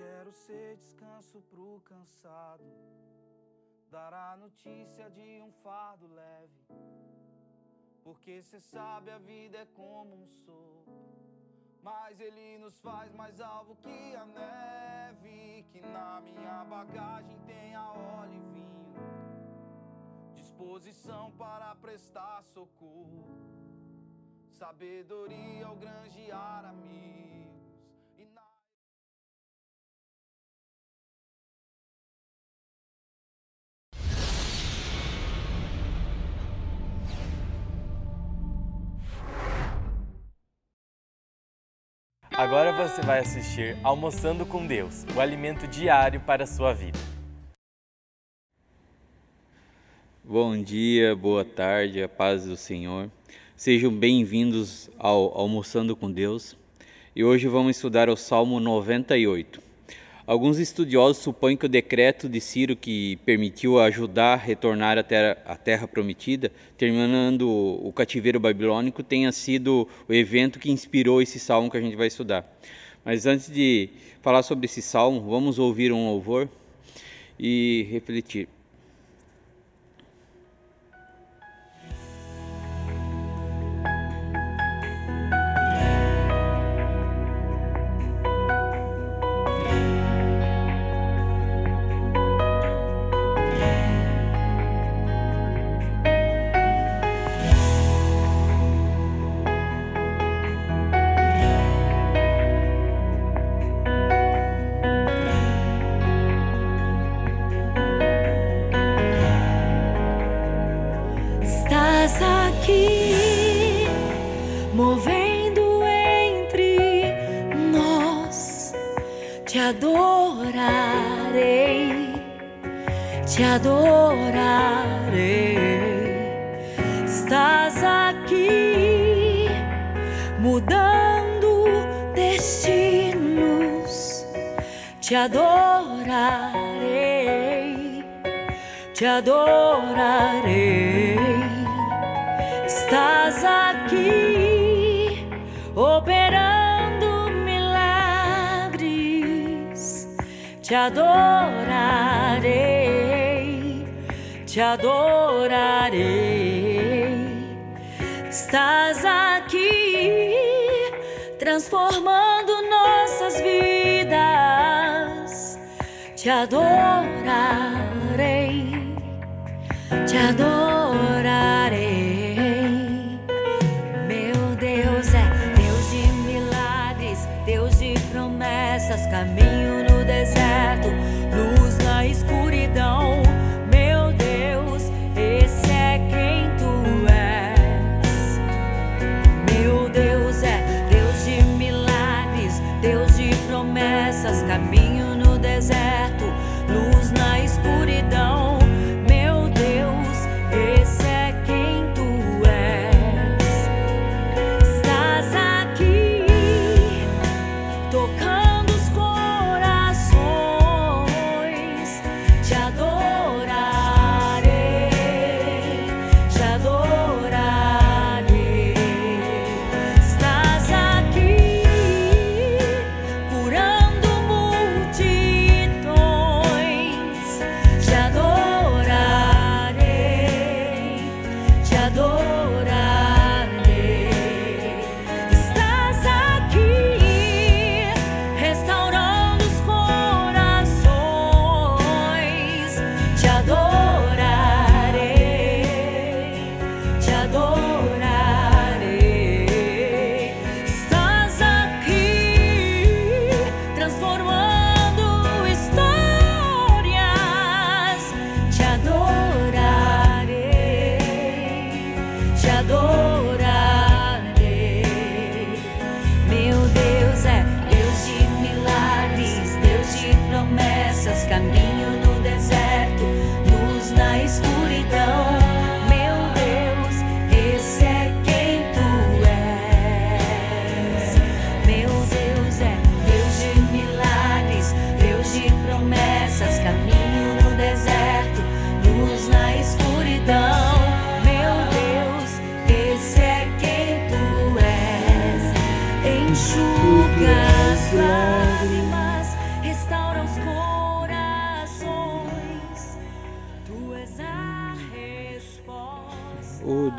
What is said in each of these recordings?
quero ser descanso pro cansado, dar a notícia de um fardo leve. Porque cê sabe a vida é como um sopro, mas ele nos faz mais alvo que a neve. Que na minha bagagem tenha óleo e vinho, disposição para prestar socorro, sabedoria ao granjear amigos. E Agora você vai assistir Almoçando com Deus, o alimento diário para a sua vida. Bom dia, boa tarde, a paz do Senhor. Sejam bem-vindos ao Almoçando com Deus. E hoje vamos estudar o Salmo 98. Alguns estudiosos supõem que o decreto de Ciro que permitiu a Judá retornar à terra, à terra prometida, terminando o cativeiro babilônico, tenha sido o evento que inspirou esse salmo que a gente vai estudar. Mas antes de falar sobre esse salmo, vamos ouvir um louvor e refletir. Te adorarei, te adorarei. Estás aqui operando milagres. Te adorarei, te adorarei. Estás aqui transformando nossas vidas. Te adorarei te adorarei.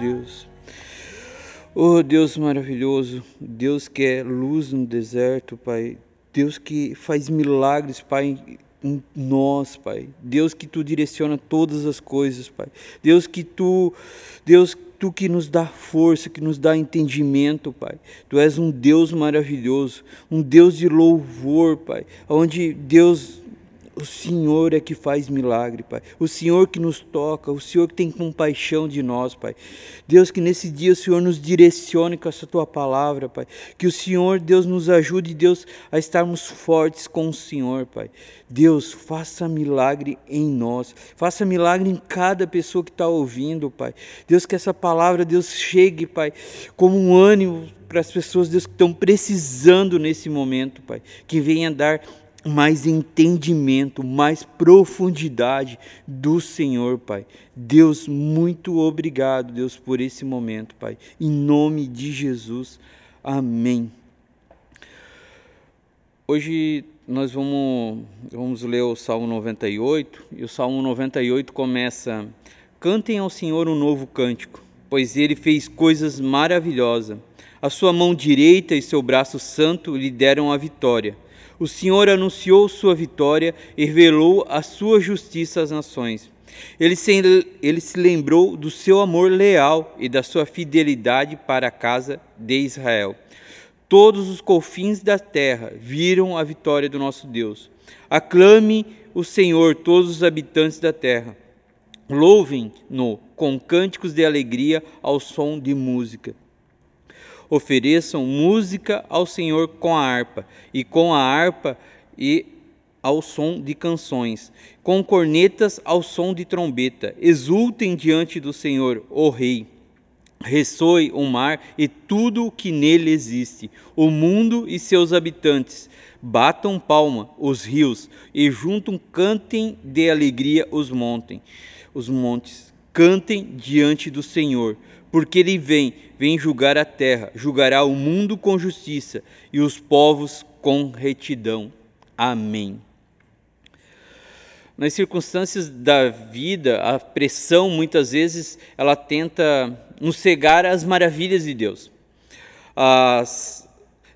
Deus. Oh Deus maravilhoso, Deus que é luz no deserto, Pai. Deus que faz milagres, Pai, em nós, Pai. Deus que tu direciona todas as coisas, Pai. Deus que tu, Deus tu que nos dá força, que nos dá entendimento, Pai. Tu és um Deus maravilhoso, um Deus de louvor, Pai. Onde Deus o Senhor é que faz milagre, Pai. O Senhor que nos toca, o Senhor que tem compaixão de nós, Pai. Deus, que nesse dia o Senhor nos direcione com essa tua palavra, Pai. Que o Senhor, Deus, nos ajude, Deus, a estarmos fortes com o Senhor, Pai. Deus, faça milagre em nós. Faça milagre em cada pessoa que está ouvindo, Pai. Deus, que essa palavra, Deus, chegue, Pai, como um ânimo para as pessoas, Deus, que estão precisando nesse momento, Pai. Que venha dar mais entendimento, mais profundidade do Senhor, Pai. Deus, muito obrigado, Deus, por esse momento, Pai. Em nome de Jesus. Amém. Hoje nós vamos, vamos ler o Salmo 98, e o Salmo 98 começa: Cantem ao Senhor um novo cântico, pois ele fez coisas maravilhosas. A sua mão direita e seu braço santo lhe deram a vitória o Senhor anunciou sua vitória e revelou a sua justiça às nações. Ele se, ele se lembrou do seu amor leal e da sua fidelidade para a casa de Israel. Todos os confins da terra viram a vitória do nosso Deus. Aclame o Senhor, todos os habitantes da terra. Louvem-no com cânticos de alegria ao som de música ofereçam música ao Senhor com a harpa, e com a harpa e ao som de canções, com cornetas ao som de trombeta. Exultem diante do Senhor, o Rei. Ressoe o mar e tudo o que nele existe, o mundo e seus habitantes. Batam palma os rios e juntam cantem de alegria os montes. Os montes cantem diante do Senhor, porque ele vem, vem julgar a terra, julgará o mundo com justiça e os povos com retidão. Amém. Nas circunstâncias da vida, a pressão muitas vezes ela tenta nos cegar às maravilhas de Deus. As,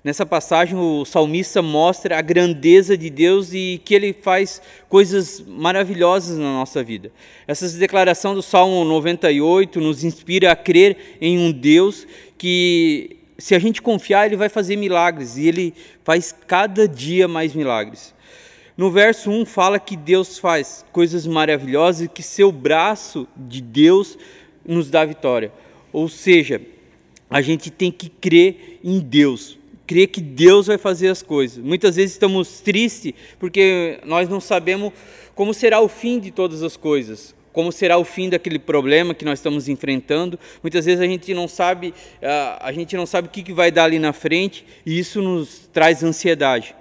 Nessa passagem, o salmista mostra a grandeza de Deus e que ele faz coisas maravilhosas na nossa vida. Essa declaração do Salmo 98 nos inspira a crer em um Deus que, se a gente confiar, ele vai fazer milagres e ele faz cada dia mais milagres. No verso 1 fala que Deus faz coisas maravilhosas e que seu braço de Deus nos dá vitória. Ou seja, a gente tem que crer em Deus crer que Deus vai fazer as coisas. Muitas vezes estamos tristes porque nós não sabemos como será o fim de todas as coisas, como será o fim daquele problema que nós estamos enfrentando. Muitas vezes a gente não sabe, a gente não sabe o que vai dar ali na frente e isso nos traz ansiedade.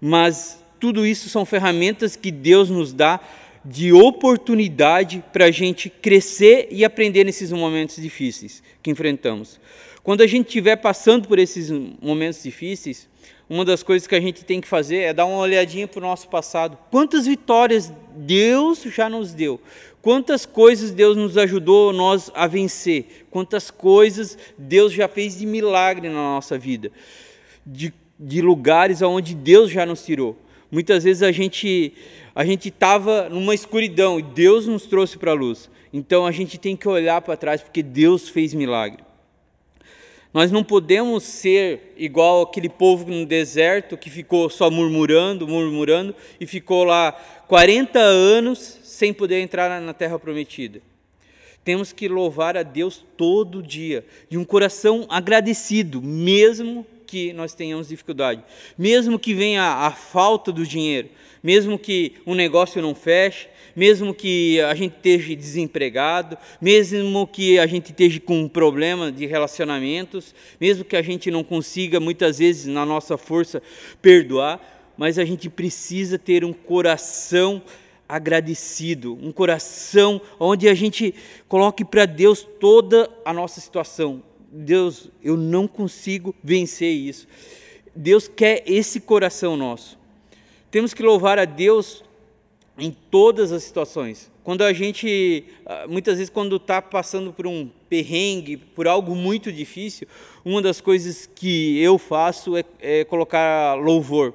Mas tudo isso são ferramentas que Deus nos dá de oportunidade para a gente crescer e aprender nesses momentos difíceis que enfrentamos. Quando a gente estiver passando por esses momentos difíceis, uma das coisas que a gente tem que fazer é dar uma olhadinha para o nosso passado. Quantas vitórias Deus já nos deu? Quantas coisas Deus nos ajudou nós a vencer? Quantas coisas Deus já fez de milagre na nossa vida? De, de lugares aonde Deus já nos tirou. Muitas vezes a gente a gente estava numa escuridão e Deus nos trouxe para a luz. Então a gente tem que olhar para trás porque Deus fez milagre. Nós não podemos ser igual aquele povo no deserto que ficou só murmurando, murmurando e ficou lá 40 anos sem poder entrar na terra prometida. Temos que louvar a Deus todo dia, de um coração agradecido, mesmo que nós tenhamos dificuldade, mesmo que venha a falta do dinheiro, mesmo que o um negócio não feche, mesmo que a gente esteja desempregado, mesmo que a gente esteja com um problema de relacionamentos, mesmo que a gente não consiga muitas vezes na nossa força perdoar, mas a gente precisa ter um coração agradecido, um coração onde a gente coloque para Deus toda a nossa situação. Deus, eu não consigo vencer isso. Deus quer esse coração nosso. Temos que louvar a Deus em todas as situações. Quando a gente, ah, muitas vezes, quando está passando por um perrengue, por algo muito difícil, uma das coisas que eu faço é, é colocar louvor.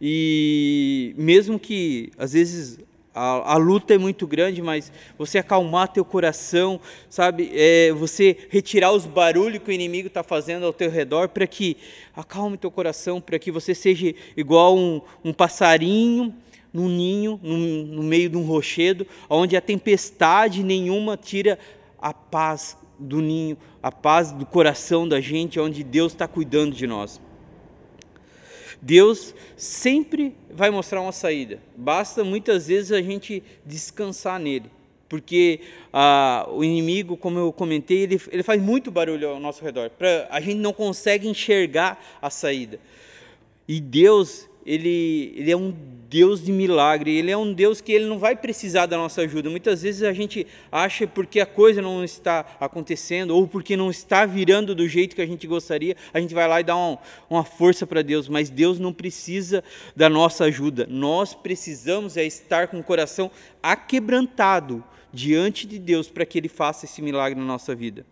E mesmo que, às vezes, a, a, luta é muito grande, mas você acalmar teu coração, sabe? É, você retirar os barulhos que o inimigo está fazendo ao teu redor para que acalme teu coração, para que você seja igual um, um passarinho num ninho, no, no meio de um rochedo, onde a tempestade nenhuma tira a paz do ninho, a paz do coração da gente, onde Deus está cuidando de nós. Deus sempre vai mostrar uma saída. Basta muitas vezes a gente descansar nele. Porque ah, o inimigo, como eu comentei, ele, ele faz muito barulho ao nosso redor. Pra, a gente não consegue enxergar a saída. E Deus, ele, ele é um Deus de milagre, Ele é um Deus que Ele não vai precisar da nossa ajuda. Muitas vezes a gente acha porque a coisa não está acontecendo ou porque não está virando do jeito que a gente gostaria, a gente vai lá e dá uma, uma força para Deus, mas Deus não precisa da nossa ajuda. Nós precisamos é estar com o coração aquebrantado diante de Deus para que Ele faça esse milagre na nossa vida.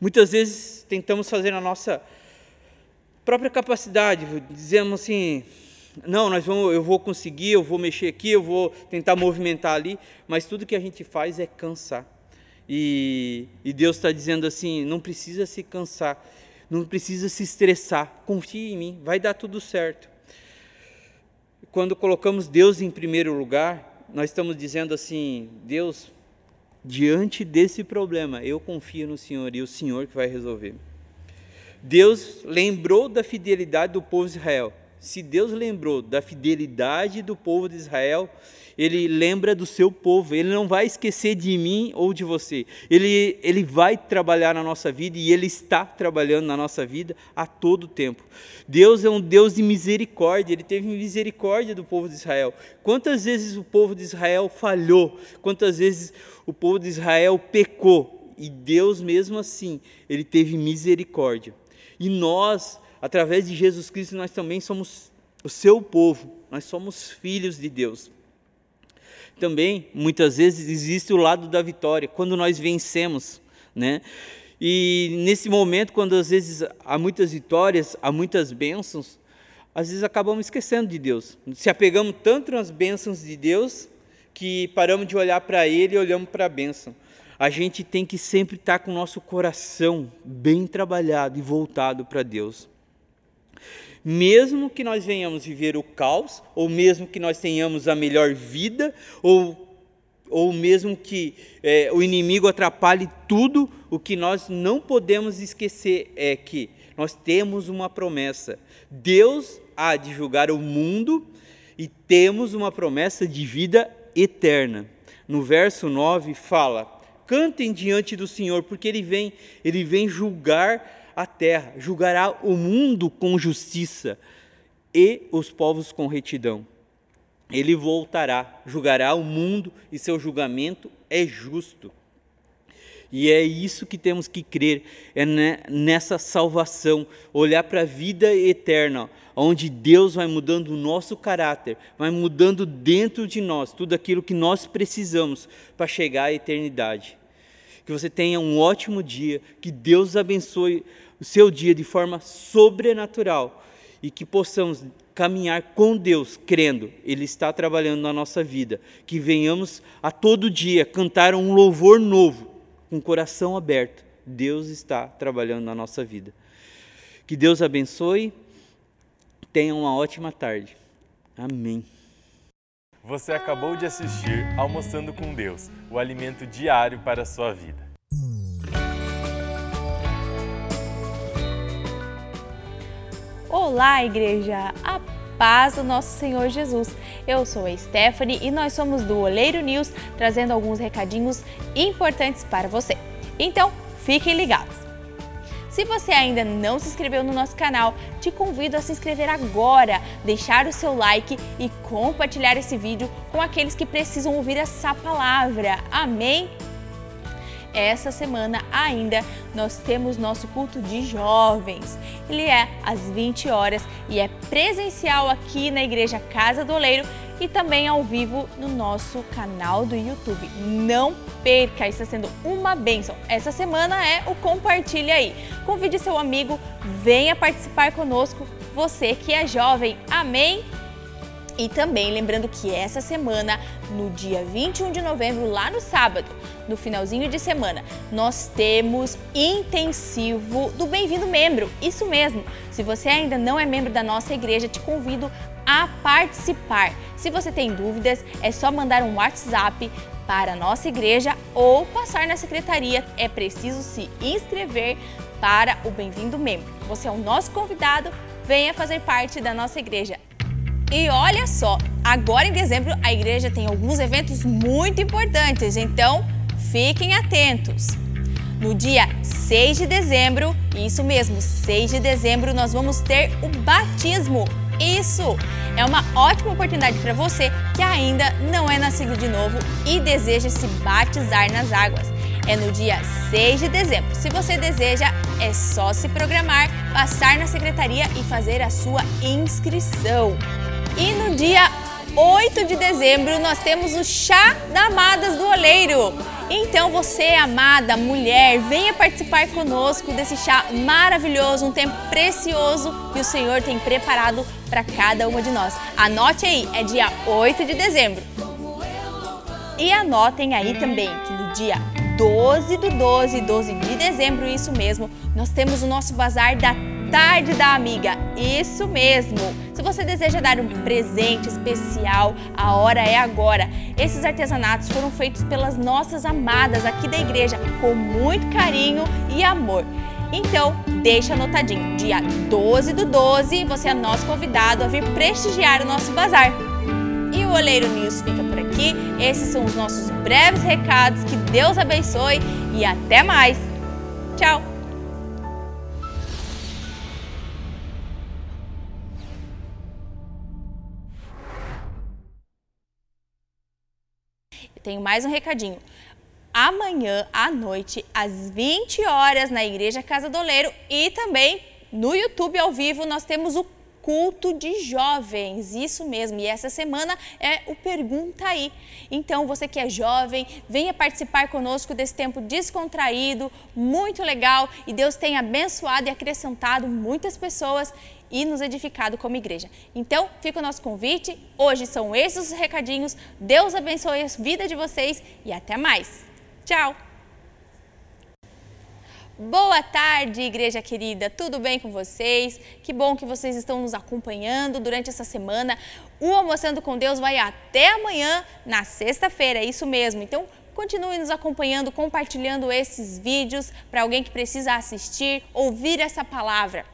Muitas vezes tentamos fazer a nossa própria capacidade, dizemos assim, não, nós vamos, eu vou conseguir, eu vou mexer aqui, eu vou tentar movimentar ali, mas tudo que a gente faz é cansar. E, e Deus está dizendo assim: não precisa se cansar, não precisa se estressar, confie em mim, vai dar tudo certo. Quando colocamos Deus em primeiro lugar, nós estamos dizendo assim: Deus, diante desse problema, eu confio no Senhor e o Senhor que vai resolver. Deus lembrou da fidelidade do povo de Israel se Deus lembrou da fidelidade do povo de Israel, ele lembra do seu povo, ele não vai esquecer de mim ou de você. Ele, ele vai trabalhar na nossa vida e ele está trabalhando na nossa vida a todo tempo. Deus é um Deus de misericórdia, ele teve misericórdia do povo de Israel. Quantas vezes o povo de Israel falhou? Quantas vezes o povo de Israel pecou? E Deus, mesmo assim, ele teve misericórdia. E nós, através de Jesus Cristo, nós também somos o seu povo, nós somos filhos de Deus. Também, muitas vezes, existe o lado da vitória, quando nós vencemos, né? E nesse momento, quando às vezes há muitas vitórias, há muitas bênçãos, às vezes acabamos esquecendo de Deus. Se apegamos tanto nas bênçãos de Deus que paramos de olhar para Ele e olhamos para a bênção. A gente tem que sempre estar com o nosso coração bem trabalhado e voltado para Deus mesmo que nós venhamos viver o caos, ou mesmo que nós tenhamos a melhor vida, ou, ou mesmo que é, o inimigo atrapalhe tudo, o que nós não podemos esquecer é que nós temos uma promessa: Deus há de julgar o mundo e temos uma promessa de vida eterna. No verso 9 fala: Cantem diante do Senhor, porque ele vem, ele vem julgar terra, julgará o mundo com justiça e os povos com retidão. Ele voltará, julgará o mundo e seu julgamento é justo. E é isso que temos que crer, é nessa salvação, olhar para a vida eterna, onde Deus vai mudando o nosso caráter, vai mudando dentro de nós tudo aquilo que nós precisamos para chegar à eternidade. Que você tenha um ótimo dia, que Deus abençoe o seu dia de forma sobrenatural e que possamos caminhar com Deus, crendo, Ele está trabalhando na nossa vida. Que venhamos a todo dia cantar um louvor novo, com o coração aberto. Deus está trabalhando na nossa vida. Que Deus abençoe. Tenha uma ótima tarde. Amém. Você acabou de assistir Almoçando com Deus, o alimento diário para a sua vida. Olá, igreja! A paz do nosso Senhor Jesus. Eu sou a Stephanie e nós somos do Oleiro News trazendo alguns recadinhos importantes para você. Então, fiquem ligados! Se você ainda não se inscreveu no nosso canal, te convido a se inscrever agora, deixar o seu like e compartilhar esse vídeo com aqueles que precisam ouvir essa palavra. Amém? Essa semana ainda nós temos nosso culto de jovens. Ele é às 20 horas e é presencial aqui na Igreja Casa do Oleiro e também ao vivo no nosso canal do YouTube. Não perca, está sendo uma bênção. Essa semana é o Compartilha aí. Convide seu amigo, venha participar conosco, você que é jovem. Amém? E também lembrando que essa semana, no dia 21 de novembro, lá no sábado, no finalzinho de semana, nós temos intensivo do Bem-vindo Membro. Isso mesmo. Se você ainda não é membro da nossa igreja, te convido a participar. Se você tem dúvidas, é só mandar um WhatsApp para a nossa igreja ou passar na secretaria. É preciso se inscrever para o Bem-vindo Membro. Você é o nosso convidado, venha fazer parte da nossa igreja. E olha só, agora em dezembro a igreja tem alguns eventos muito importantes, então fiquem atentos. No dia 6 de dezembro, isso mesmo, 6 de dezembro, nós vamos ter o batismo. Isso é uma ótima oportunidade para você que ainda não é nascido de novo e deseja se batizar nas águas. É no dia 6 de dezembro. Se você deseja, é só se programar, passar na secretaria e fazer a sua inscrição. E no dia 8 de dezembro nós temos o Chá da Amadas do Oleiro. Então você, amada mulher, venha participar conosco desse chá maravilhoso, um tempo precioso que o Senhor tem preparado para cada uma de nós. Anote aí, é dia 8 de dezembro. E anotem aí também que no dia 12 do 12, 12 de dezembro, isso mesmo, nós temos o nosso bazar da Tarde da Amiga. Isso mesmo. Se você deseja dar um presente especial, a hora é agora. Esses artesanatos foram feitos pelas nossas amadas aqui da igreja com muito carinho e amor. Então, deixa anotadinho, dia 12 do 12, você é nosso convidado a vir prestigiar o nosso bazar. E o Oleiro News fica por aqui. Esses são os nossos breves recados. Que Deus abençoe e até mais. Tchau! Tenho mais um recadinho. Amanhã à noite, às 20 horas, na Igreja Casa do Oleiro e também no YouTube ao vivo, nós temos o culto de jovens, isso mesmo. E essa semana é o Pergunta aí. Então, você que é jovem, venha participar conosco desse tempo descontraído, muito legal. E Deus tem abençoado e acrescentado muitas pessoas e nos edificado como igreja. Então, fica o nosso convite. Hoje são esses os recadinhos. Deus abençoe a vida de vocês e até mais. Tchau! Boa tarde, igreja querida. Tudo bem com vocês? Que bom que vocês estão nos acompanhando durante essa semana. O Almoçando com Deus vai até amanhã, na sexta-feira, é isso mesmo. Então, continue nos acompanhando, compartilhando esses vídeos para alguém que precisa assistir, ouvir essa palavra.